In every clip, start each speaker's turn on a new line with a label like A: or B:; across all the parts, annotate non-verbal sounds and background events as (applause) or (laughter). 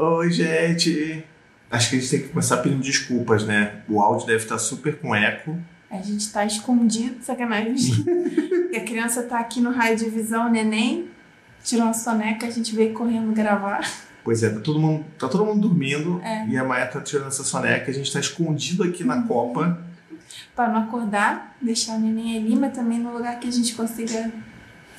A: Oi, gente. Acho que a gente tem que começar pedindo desculpas, né? O áudio deve estar super com eco.
B: A gente tá escondido, sacanagem. (laughs) e a criança tá aqui no raio de visão, neném. Tirou uma soneca, a gente veio correndo gravar.
A: Pois é, tá todo mundo, tá todo mundo dormindo
B: É.
A: e a Maia tá tirando essa soneca. A gente tá escondido aqui na Copa.
B: Pra não acordar, deixar o neném ali, mas também no lugar que a gente consiga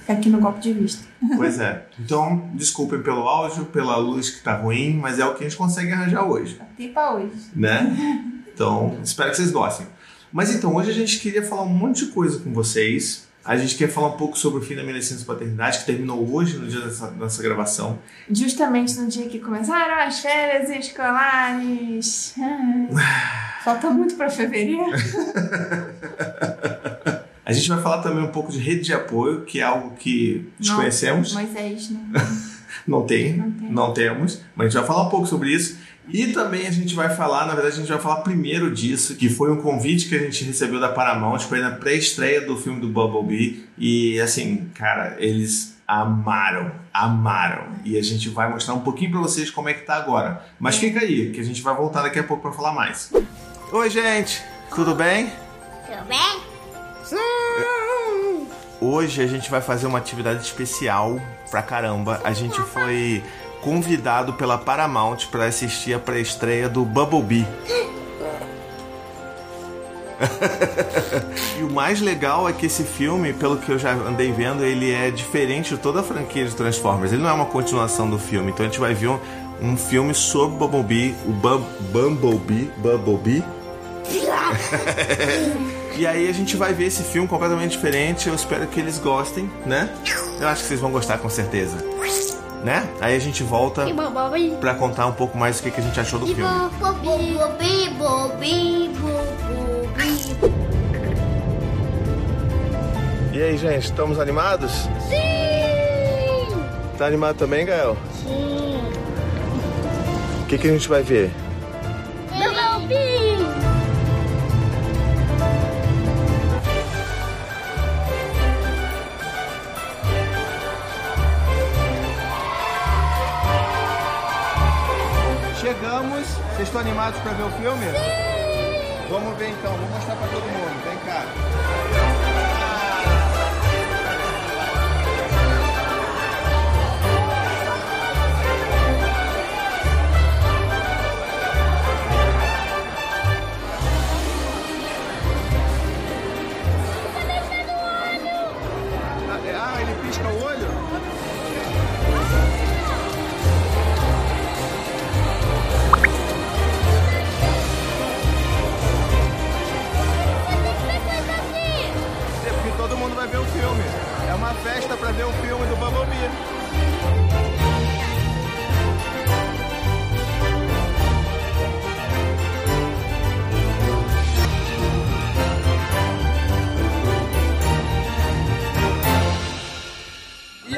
B: ficar aqui no golpe de vista.
A: Pois é. Então, desculpem pelo áudio, pela luz que tá ruim, mas é o que a gente consegue arranjar hoje,
B: Até pra hoje.
A: né? Então, espero que vocês gostem. Mas então, hoje a gente queria falar um monte de coisa com vocês. A gente quer falar um pouco sobre o fim da de paternidade, que terminou hoje, no dia dessa, dessa gravação.
B: Justamente no dia que começaram as férias escolares. Ai, (laughs) Falta muito pra fevereiro. (laughs)
A: A gente vai falar também um pouco de rede de apoio, que é algo que desconhecemos.
B: Moisés, (laughs) não.
A: Não tem,
B: Não tem.
A: não temos, mas a gente vai falar um pouco sobre isso. E também a gente vai falar, na verdade, a gente vai falar primeiro disso, que foi um convite que a gente recebeu da Paramount para ir na pré-estreia do filme do Bumblebee. E assim, cara, eles amaram, amaram. E a gente vai mostrar um pouquinho para vocês como é que tá agora. Mas fica aí, que a gente vai voltar daqui a pouco para falar mais. Oi, gente, tudo bem?
C: Tudo bem?
A: Hoje a gente vai fazer uma atividade especial pra caramba. A gente foi convidado pela Paramount para assistir a pré-estreia do Bumblebee. (laughs) e o mais legal é que esse filme, pelo que eu já andei vendo, ele é diferente de toda a franquia de Transformers. Ele não é uma continuação do filme. Então a gente vai ver um, um filme sobre Bumblebee, o Bum- Bumblebee, Bumblebee. E aí a gente vai ver esse filme completamente diferente. Eu espero que eles gostem, né? Eu acho que vocês vão gostar com certeza. Né? Aí a gente volta pra contar um pouco mais o que, que a gente achou do filme. E aí, gente, estamos animados?
C: Sim!
A: Tá animado também, Gael?
C: Sim!
A: O que, que a gente vai ver? Vocês estão animados pra ver o filme? Sim! Vamos ver então, vou mostrar pra todo mundo. Vem cá.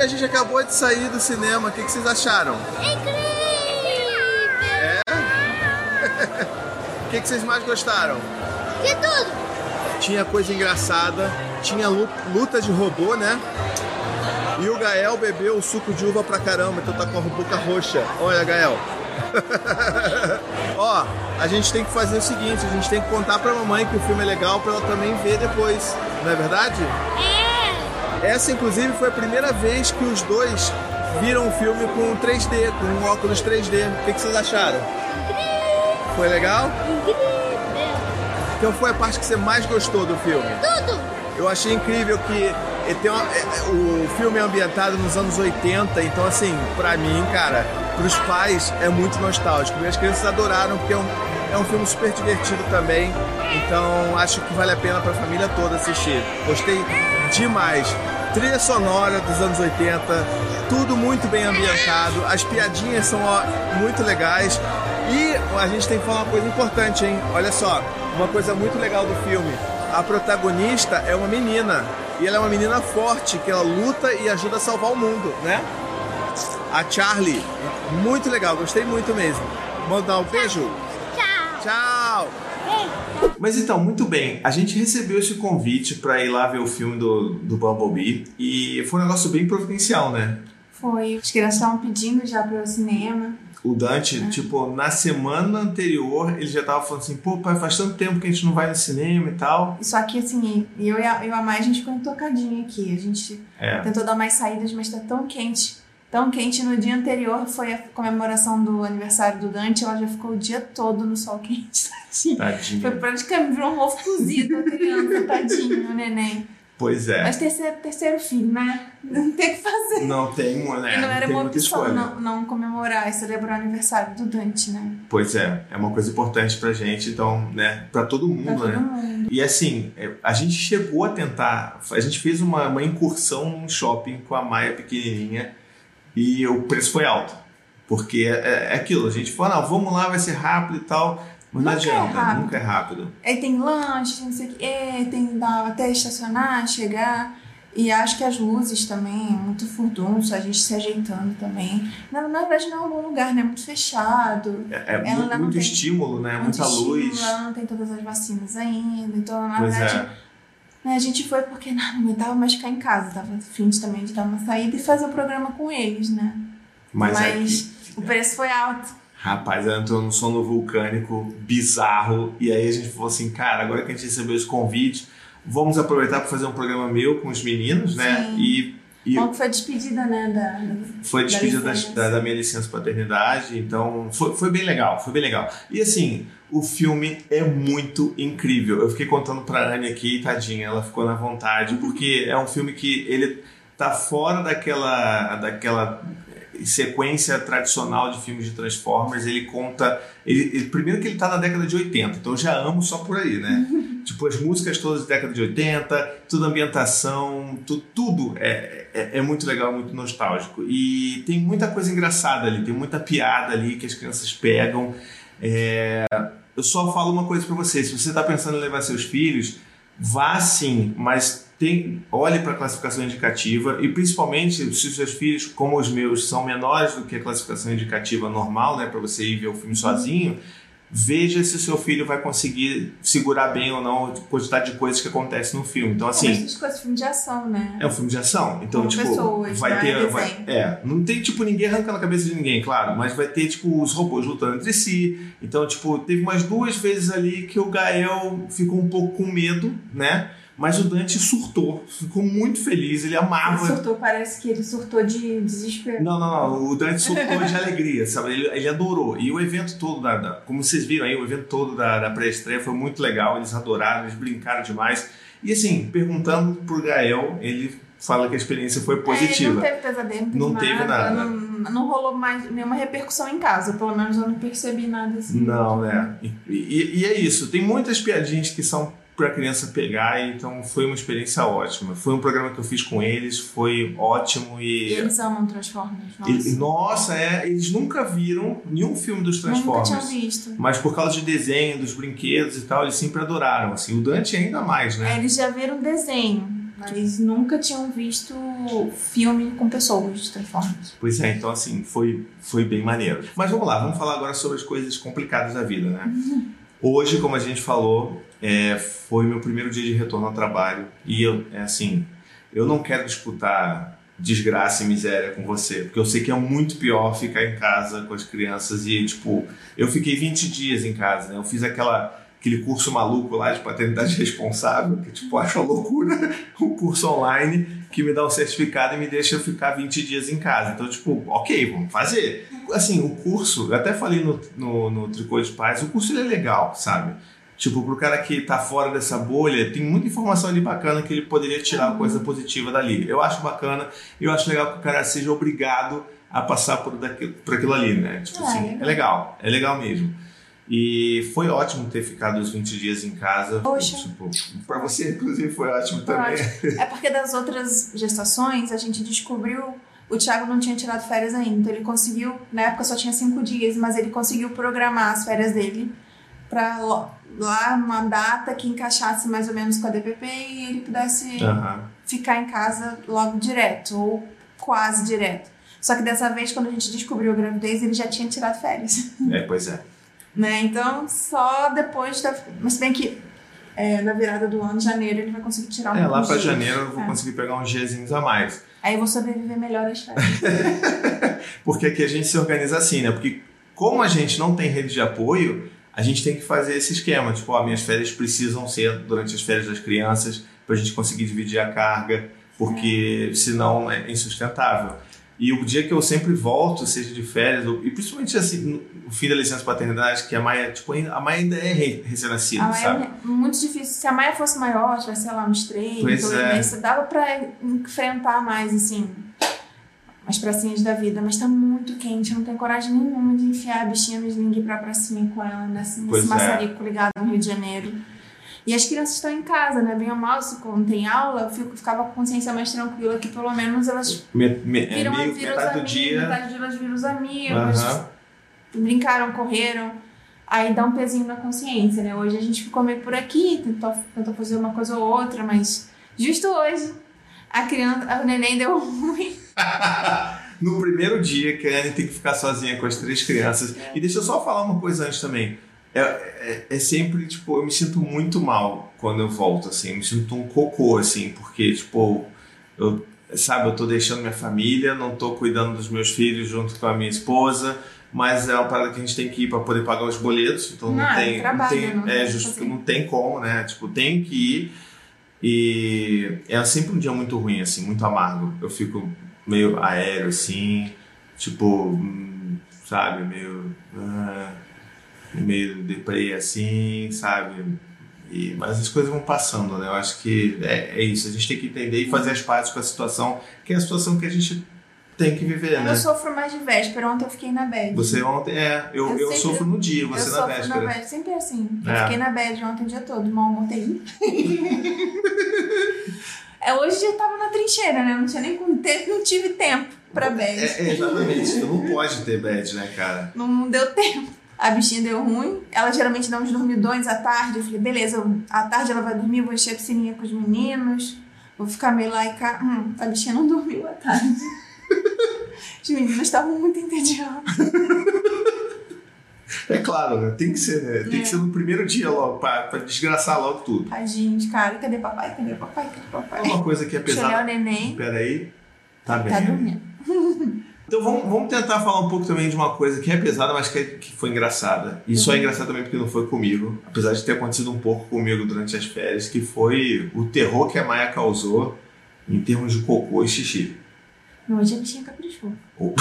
A: A gente acabou de sair do cinema. O que, que vocês acharam?
C: Incrível! (laughs)
A: O que, que vocês mais gostaram?
C: De tudo!
A: Tinha coisa engraçada, tinha lu- luta de robô, né? E o Gael bebeu o suco de uva pra caramba, então tá com a boca roxa. Olha, Gael. (laughs) Ó, a gente tem que fazer o seguinte, a gente tem que contar pra mamãe que o filme é legal pra ela também ver depois, não é verdade?
C: É!
A: Essa, inclusive, foi a primeira vez que os dois viram o filme com 3D, com um óculos 3D. O que, que vocês acharam? Foi legal?
C: Incrível!
A: Qual foi a parte que você mais gostou do filme?
C: Tudo!
A: Eu achei incrível que tem uma- é- é- o filme é ambientado nos anos 80, então assim, pra mim, cara, pros pais é muito nostálgico. E as crianças adoraram porque é um, é um filme super divertido também. Então acho que vale a pena pra família toda assistir. Gostei demais. Trilha sonora dos anos 80, tudo muito bem ambientado, as piadinhas são ó, muito legais. E a gente tem que falar uma coisa importante, hein? Olha só, uma coisa muito legal do filme. A protagonista é uma menina. E ela é uma menina forte, que ela luta e ajuda a salvar o mundo, né? A Charlie. Muito legal, gostei muito mesmo. Mandar um beijo?
C: Tchau!
A: Tchau! Mas então, muito bem. A gente recebeu esse convite pra ir lá ver o filme do, do Bumblebee. E foi um negócio bem providencial, né?
B: Foi. As crianças estavam pedindo já para ao cinema.
A: O Dante,
B: É.
A: tipo, na semana anterior, ele já tava falando assim, pô, pai, faz tanto tempo que a gente não vai no cinema e tal.
B: Só que assim, eu e a, eu a Mai, a gente ficou intocadinha aqui. A gente
A: É.
B: tentou dar mais saídas, mas tá tão quente. Tão quente. No dia anterior foi a comemoração do aniversário do Dante. Ela já ficou o dia todo no sol quente. (laughs) Tadinha. Foi
A: Tadinho.
B: praticamente virou um ovo cozido a criança, (laughs) tadinho, o neném.
A: Pois é.
B: Mas terceiro, terceiro filho, né? Não tem o que fazer.
A: Não tem, né?
B: e não era uma opção não, não comemorar e celebrar o aniversário do Dante, né?
A: Pois é, é uma coisa importante pra gente, então, né, pra todo mundo,
B: Pra todo
A: né?
B: mundo.
A: E assim, é, a gente chegou a tentar, a gente fez uma, uma incursão num shopping com a Maia pequenininha e o preço foi alto. Porque é, é aquilo, a gente falou, não, vamos lá, vai ser rápido e tal. Mas não
B: é
A: adianta,
B: rápido.
A: nunca é rápido.
B: Aí tem lanche, tem não sei o que, é, tem até estacionar, chegar. E acho que as luzes também, é muito furdunço, a gente se ajeitando também. Na, na verdade, não é um bom lugar, né? Muito fechado.
A: É, é
B: Ela
A: mu-
B: não
A: muito
B: tem-
A: estímulo, né?
B: muito
A: Muita luz.
B: estímulo, Ela não tem todas as vacinas ainda. Então, na
A: Pois
B: verdade,
A: é.
B: A gente foi porque (laughs) não aguentava mais ficar em casa. Tava afim de também de dar uma saída e fazer o programa com eles, né?
A: Mas,
B: Mas
A: aqui,
B: o preço foi alto.
A: rapaz, ela entrou num sono vulcânico bizarro. E aí a gente falou assim, cara, agora que a gente recebeu esse convite, vamos aproveitar para fazer um programa meu com os meninos, né?
B: Sim.
A: E, e
B: Bom foi despedida, né? Da,
A: foi despedida da, da, da minha licença paternidade, então foi, foi bem legal, foi bem legal. E assim, o filme é muito incrível. Eu fiquei contando pra Anne aqui, tadinha, ela ficou na vontade, porque é um filme que ele tá fora daquela, daquela sequência tradicional de filmes de Transformers, ele conta. Ele, ele- primeiro que ele tá na década de 80, então eu já amo só por aí, né? (laughs) tipo, as músicas todas da década de 80, tudo ambientação, tu, tudo é, é, é muito legal, muito nostálgico. E tem muita coisa engraçada ali, tem muita piada ali que as crianças pegam. É, eu só falo uma coisa pra você: se você tá pensando em levar seus filhos, vá sim, mas tem, olhe para a classificação indicativa e principalmente se os seus filhos, como os meus, são menores do que a classificação indicativa normal, né, para você ir ver o filme sozinho, veja se o seu filho vai conseguir segurar bem ou não a quantidade de coisas que acontecem no filme. Então, assim,
B: Mas coisas, filme de ação, né?
A: é um filme de ação. Então,
B: Com
A: tipo,
B: pessoas,
A: vai
B: não é
A: ter. vai- é, não tem, tipo, ninguém arrancando a cabeça de ninguém, claro, mas vai ter, tipo, os robôs lutando entre si. Então, tipo, teve umas duas vezes ali que o Gael ficou um pouco com medo, né? Mas o Dante surtou, ficou muito feliz, ele
B: Ele
A: amava.
B: surtou, parece que ele surtou de desespero.
A: Não, não, não. O Dante surtou de alegria, sabe? Ele, ele adorou. E o evento todo, da, da- como vocês viram aí, o evento todo da, da pré-estreia foi muito legal. Eles adoraram, eles brincaram demais. E assim, perguntando pro Gael, ele fala que a experiência foi
B: É, ele
A: positiva.
B: não teve pesadelo, não teve,
A: Não teve nada.
B: Não, não rolou mais nenhuma repercussão em casa. Pelo menos eu não percebi nada assim.
A: Não, né? E, e- e é isso. Tem muitas piadinhas que são pra criança pegar, então foi uma experiência ótima. Foi um programa que eu fiz com eles, foi ótimo
B: E
A: e.
B: eles amam Transformers. Nossa.
A: e- nossa, é, eles nunca viram nenhum filme dos
B: Nunca
A: Transformers.
B: tinha visto.
A: Mas por causa de desenho, dos brinquedos e tal, eles sempre adoraram. Assim, o Dante ainda mais,
B: É,
A: né?
B: eles já viram desenho, mas nunca tinham visto filme com pessoas de Transformers.
A: Pois é, então assim, foi, foi bem maneiro. Mas vamos lá, vamos falar agora sobre as coisas complicadas da vida, né? Hoje, como a gente falou, é, foi meu primeiro dia de retorno ao trabalho. E eu, é assim, eu não quero disputar desgraça e miséria com você, porque eu sei que é muito pior ficar em casa com as crianças e, tipo, eu fiquei 20 dias em casa, né? Eu fiz aquela aquele curso maluco lá de paternidade (laughs) responsável, que tipo, acho uma loucura, (laughs) um curso online que me dá um certificado e me deixa ficar 20 dias em casa. Então, tipo, ok, vamos fazer. Assim, o curso, eu até falei no, no, no Tricô de Paz, o curso ele é legal, sabe? Tipo, pro cara que tá fora dessa bolha, tem muita informação ali bacana que ele poderia tirar coisa positiva dali. Eu acho bacana, eu acho legal que o cara seja obrigado a passar por, daquilo, por aquilo ali, né? Tipo
B: É,
A: assim,
B: legal.
A: é legal, é legal mesmo. E foi ótimo ter ficado os 20 dias em casa.
B: Poxa.
A: Tipo, pra você, inclusive, foi ótimo
B: Foi
A: também.
B: É porque das outras gestações a gente descobriu. O Thiago não tinha tirado férias ainda, então ele conseguiu. Na época só tinha cinco dias, mas ele conseguiu programar as férias dele pra lá uma data que encaixasse mais ou menos com a DPP e ele pudesse
A: Aham.
B: ficar em casa logo direto, ou quase direto. Só que dessa vez, quando a gente descobriu a gravidez, ele já tinha tirado férias.
A: É, pois é.
B: Né? Então, só depois da. Mas bem que é, na virada do ano, janeiro, ele vai conseguir tirar um
A: É, lá
B: de-
A: janeiro eu vou
B: É.
A: conseguir pegar uns diazinhos a mais.
B: Aí eu vou sobreviver melhor às férias. (laughs)
A: Porque aqui a gente se organiza assim, né? Porque Como a gente não tem rede de apoio, a gente tem que fazer esse esquema. Tipo, ó, minhas férias precisam ser durante as férias das crianças para a gente conseguir dividir a carga, porque senão é insustentável. E o dia que eu sempre volto, seja de férias, ou- e principalmente assim, no fim da licença paternidade, que a Maia, tipo, ainda- a Maia ainda é re- recém-nascida, sabe?
B: é muito difícil. Se a Maia fosse maior, tivesse, sei lá, uns três,
A: Pois é.
B: dava pra enfrentar mais, assim, as pracinhas da vida. Mas tá muito quente, eu não tenho coragem nenhuma de enfiar a bichinha no sling pra pracinha com ela nesse,
A: Pois
B: nesse
A: é.
B: maçarico ligado no Rio de Janeiro. E as crianças estão em casa, né? Bem ou mal, se quando tem aula, eu fico, ficava com consciência mais tranquila que pelo menos elas
A: Me, me, é
B: viram,
A: meio,
B: viram
A: metade do
B: amigos,
A: dia.
B: metade do dia elas viram os amigos,
A: Aham.
B: brincaram, correram. Aí dá um pezinho na consciência, né? Hoje a gente ficou meio por aqui, tentou, tentou fazer uma coisa ou outra, mas justo hoje a criança, a neném deu (laughs) ruim.
A: No primeiro dia que a Anne tem que ficar sozinha com as três crianças. E deixa eu só falar uma coisa antes também. É, é, é sempre, tipo, eu me sinto muito mal quando eu volto, assim. Eu me sinto um cocô, assim, porque, tipo, eu, sabe, eu tô deixando minha família, não tô cuidando dos meus filhos junto com a minha esposa, mas é uma parada que a gente tem que ir para poder pagar os boletos, então não,
B: Não, é
A: tem,
B: trabalho,
A: não tem,
B: não
A: é,
B: o que
A: justo, não tem como, né? Tipo, tem que ir. E é sempre um dia muito ruim, assim, muito amargo. Eu fico meio aéreo, assim, tipo, hum, sabe, meio. ah, meio deprê, assim, sabe? E, mas as coisas vão passando, né? Eu acho que é, é isso. A gente tem que entender e fazer as pazes com a situação, que é a situação que a gente tem que viver, né?
B: Eu sofro mais de véspera, ontem eu fiquei na bad.
A: Você ontem. É, eu,
B: Eu
A: eu,
B: sempre-
A: sofro no dia,
B: eu
A: você na
B: sofro
A: véspera.
B: na bad, sempre é assim. Eu
A: É.
B: fiquei na bad ontem o dia todo, mal terrível. (laughs) é, hoje eu tava na trincheira, né? Não tinha nem com tempo, não tive tempo pra bad.
A: É, é, exatamente. Tu não pode ter bad, né, cara?
B: Não deu tempo. A bichinha deu ruim. Ela geralmente dá uns dormidões à tarde. Eu falei, beleza, à tarde ela vai dormir, vou encher a piscininha com os meninos. Vou ficar meio lá e cá. Hum, a bichinha não dormiu à tarde. (laughs) Os meninos estavam muito entediados.
A: É claro, né? Tem que ser, né? Tem
B: É.
A: que ser no primeiro dia logo, pra, pra desgraçar logo tudo.
B: Tadinhos, cara. Cadê papai? Cadê papai? Cadê papai?
A: Uma coisa que é
B: Deixa eu olhar o
A: pesada.
B: neném.
A: Peraí. Tá bem.
B: Tá dormindo. (laughs)
A: Então vamos, vamos tentar falar um pouco também de uma coisa que é pesada, mas que, é- que foi engraçada. E
B: Uhum.
A: só é engraçado também porque não foi comigo, apesar de ter acontecido um pouco comigo durante as férias, que foi o terror que a Maia causou em termos de cocô e xixi.
B: Não, hoje a bichinha caprichou.
A: Oh.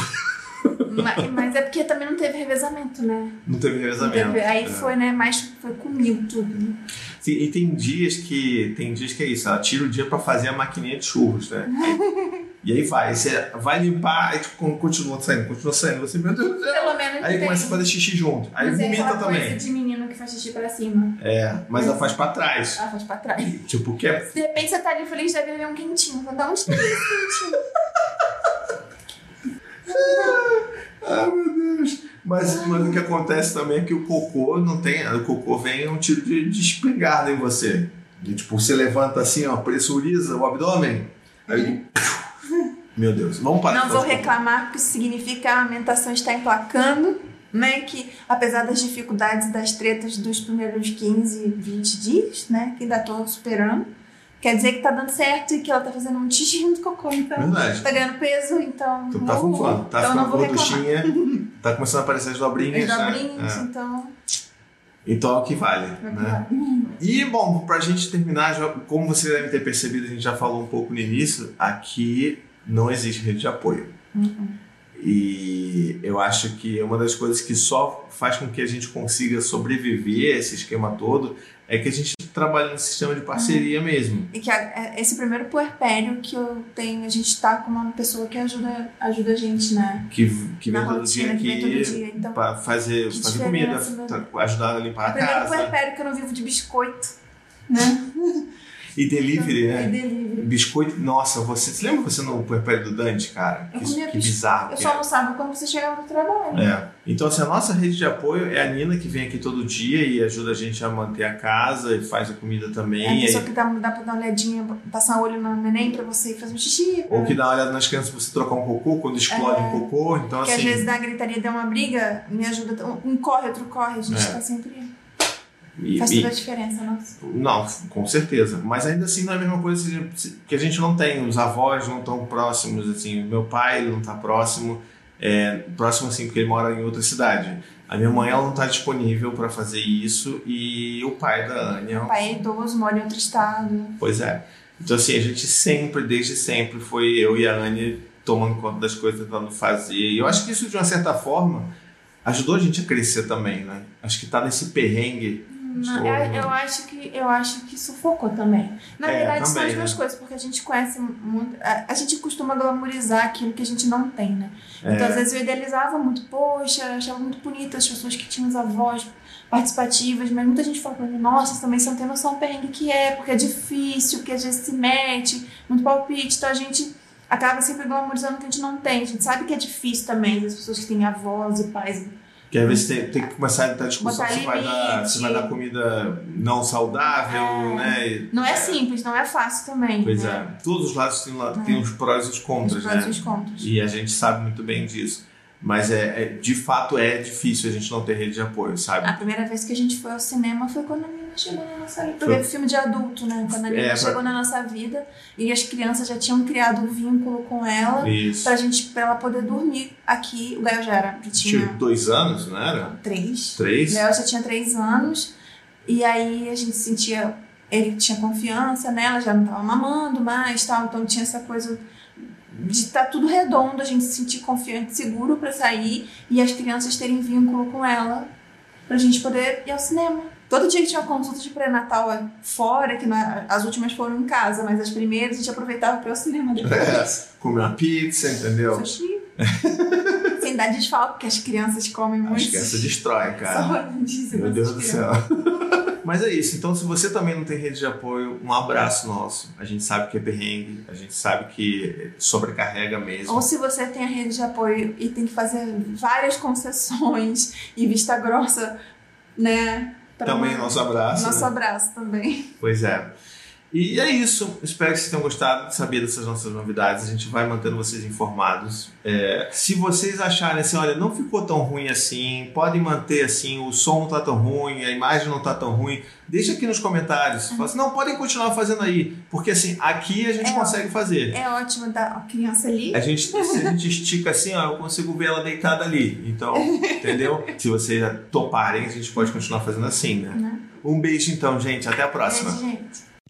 B: Mas, mas é porque também não teve revezamento, né?
A: Não teve
B: Não
A: revezamento.
B: teve- aí
A: É.
B: foi, né? Mais foi comigo tudo. né?
A: Sim, e tem dias que tem dias que é isso, ela tira o dia pra fazer a maquininha de churros, né? (laughs) e aí vai, você vai limpar, aí tipo, continua saindo, continua saindo, você, meu Deus.
B: Pelo menos
A: Aí
B: tem.
A: começa a fazer xixi junto, aí
B: Mas é
A: vomita
B: aquela
A: também.
B: coisa de menino que faz xixi pra cima.
A: É, mas ela faz pra trás.
B: Ela faz pra trás.
A: Tipo, que é
B: De repente você tá ali feliz da vida ver um quentinho. Fala, Da onde tem esse quentinho? (laughs)
A: Ah, meu Deus. Mas, mas o que acontece também é que o cocô não tem. O cocô vem um tiro de, de espingarda em você. E, tipo, você levanta assim, ó, pressuriza o abdômen. Aí. (laughs) Meu Deus, vamos parar
B: Não vou reclamar, porque isso significa que a amamentação está emplacando, né? Que apesar das dificuldades e das tretas dos primeiros 15, 20 dias, né? Que ainda tô superando, quer dizer que tá dando certo e que ela tá fazendo um xixi junto com o cocô. Então,
A: Verdade.
B: tá ganhando peso, então.
A: Tu tá
B: não vou.
A: fufando, tá
B: então
A: ficando gorduchinha, (laughs) tá começando a aparecer as dobrinhas.
B: As
A: né?
B: dobrinhas,
A: É.
B: então.
A: Então é o que vale.
B: vai
A: Né?
B: cuidar.
A: E, bom, pra gente terminar, já- como você deve ter percebido, a gente já falou um pouco no início, aqui não existe rede de apoio.
B: Uhum.
A: E eu acho que uma das coisas que só faz com que a gente consiga sobreviver a esse esquema todo é que a gente trabalha no sistema de parceria mesmo.
B: E que a- é- esse primeiro puerpério que eu tenho, a gente tá com uma pessoa que ajuda, ajuda a gente, né?
A: Que, que vem todo dia aqui.
B: Então,
A: pra fazer, fazer comida,
B: né?
A: tra- ajudar a limpar
B: é o
A: a
B: primeiro
A: casa.
B: puerpério que eu não vivo de biscoito, né? (laughs)
A: E delivery,
B: E
A: né?
B: delivery.
A: Biscoito, nossa, você, você lembra você no puerpério do Dante, cara?
B: Eu
A: Que,
B: comia
A: que
B: bis-
A: bizarro
B: Eu só
A: é.
B: almoçava quando você chegava do trabalho.
A: É. Então, assim, a nossa rede de apoio é a Nina, que vem aqui todo dia e ajuda a gente a manter a casa e faz a comida também.
B: É a
A: e aí-
B: pessoa que dá, dá pra dar uma olhadinha, passar um olho no neném pra você fazer um xixi.
A: ou que dá uma olhada nas crianças pra você trocar um cocô quando explode um cocô. Então,
B: Que
A: assim.
B: às vezes dá gritaria, dá uma briga, me ajuda. Um corre, outro corre. A gente
A: É.
B: tá sempre.
A: E-
B: Faz toda a diferença, nossa.
A: Não, com certeza. Mas ainda assim não é a mesma coisa que a gente não tem. Os avós não estão próximos, assim. Meu pai não está próximo. É, próximo assim, porque ele mora em outra cidade. A minha mãe ela não está disponível para fazer isso e o pai da Ania.
B: O pai é idoso, mora em outro estado.
A: Pois é. Então, assim, a gente sempre, desde sempre, foi eu e a Ania tomando conta das coisas, tentando fazer. E eu acho que isso, de uma certa forma, ajudou a gente a crescer também, né? Acho que tá nesse perrengue.
B: Não, eu, acho que eu acho que sufocou também. Na
A: É,
B: verdade, são
A: também,
B: as duas
A: né?
B: coisas, porque a gente conhece muito. A, a gente costuma glamorizar aquilo que a gente não tem, né? Então,
A: É.
B: às vezes, eu idealizava muito, poxa, achava muito bonito as pessoas que tinham as avós participativas, mas muita gente fala pra mim, nossa, também você não tem noção do perrengue que é, porque é difícil, porque às vezes se mete, muito palpite, então a gente acaba sempre glamorizando o que a gente não tem. A gente sabe que é difícil também, as pessoas que têm avós e pais
A: Que às vezes tem, tem que começar a entrar discussão se vai, dar, se vai dar comida não saudável, né? E-
B: Não é simples, não é fácil também.
A: Pois
B: né?
A: é. Todos os lados têm, lá- têm os prós e os contras,
B: Os prós
A: né?
B: e os contras.
A: E a gente sabe muito bem disso. Mas é, é- de fato é difícil a gente não ter rede de apoio, sabe?
B: A primeira vez que a gente foi ao cinema foi quando a chegou na nossa vida.
A: Foi-
B: Foi filme de adulto, né? Quando a menina
A: É,
B: chegou na nossa vida e as crianças já tinham criado um vínculo com ela
A: Isso.
B: pra gente, pra ela poder dormir aqui. O Gael já era,
A: Tinha
B: tinha
A: dois anos, não era?
B: três.
A: Três?
B: O Gael já tinha três anos. E aí a gente sentia. Ele tinha confiança nela, já não tava mamando mais tal. Então tinha essa coisa de estar tudo redondo, a gente se sentir confiante, seguro pra sair e as crianças terem vínculo com ela pra gente poder ir ao cinema. Todo dia que tinha consulta de pré-natal é fora, que na- as últimas foram em casa, mas as primeiras a gente aproveitava pra ir ao cinema depois.
A: É, comer uma pizza, entendeu?
B: Sushi. Sem dar desfalque, porque as crianças comem muito.
A: Acho que essa destrói, cara.
B: Saudosíssima
A: Meu Deus do
B: crianças.
A: céu. (laughs) Mas é isso. Então, se você também não tem rede de apoio, um abraço nosso. A gente sabe que é perrengue, a gente sabe que sobrecarrega mesmo.
B: Ou se você tem a rede de apoio e tem que fazer várias concessões e vista grossa, né?
A: Também nosso abraço.
B: Nosso
A: né?
B: abraço também.
A: Pois é. E é isso. Espero que vocês tenham gostado de saber dessas nossas novidades. A gente vai mantendo vocês informados. É, se vocês acharem assim, olha, não ficou tão ruim assim, podem manter assim, o som não tá tão ruim, a imagem não tá tão ruim, deixa aqui nos comentários. Fala assim, não, podem continuar fazendo aí. Porque assim, aqui a gente
B: É.
A: consegue fazer.
B: É ótimo dar a criança ali.
A: A gente, se a gente estica assim, ó, eu consigo ver ela deitada ali. Então, entendeu? Se vocês toparem, a gente pode continuar fazendo assim, né? Um beijo então, gente. Até a próxima.
B: Beijo, gente.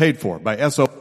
D: Paid for by SO.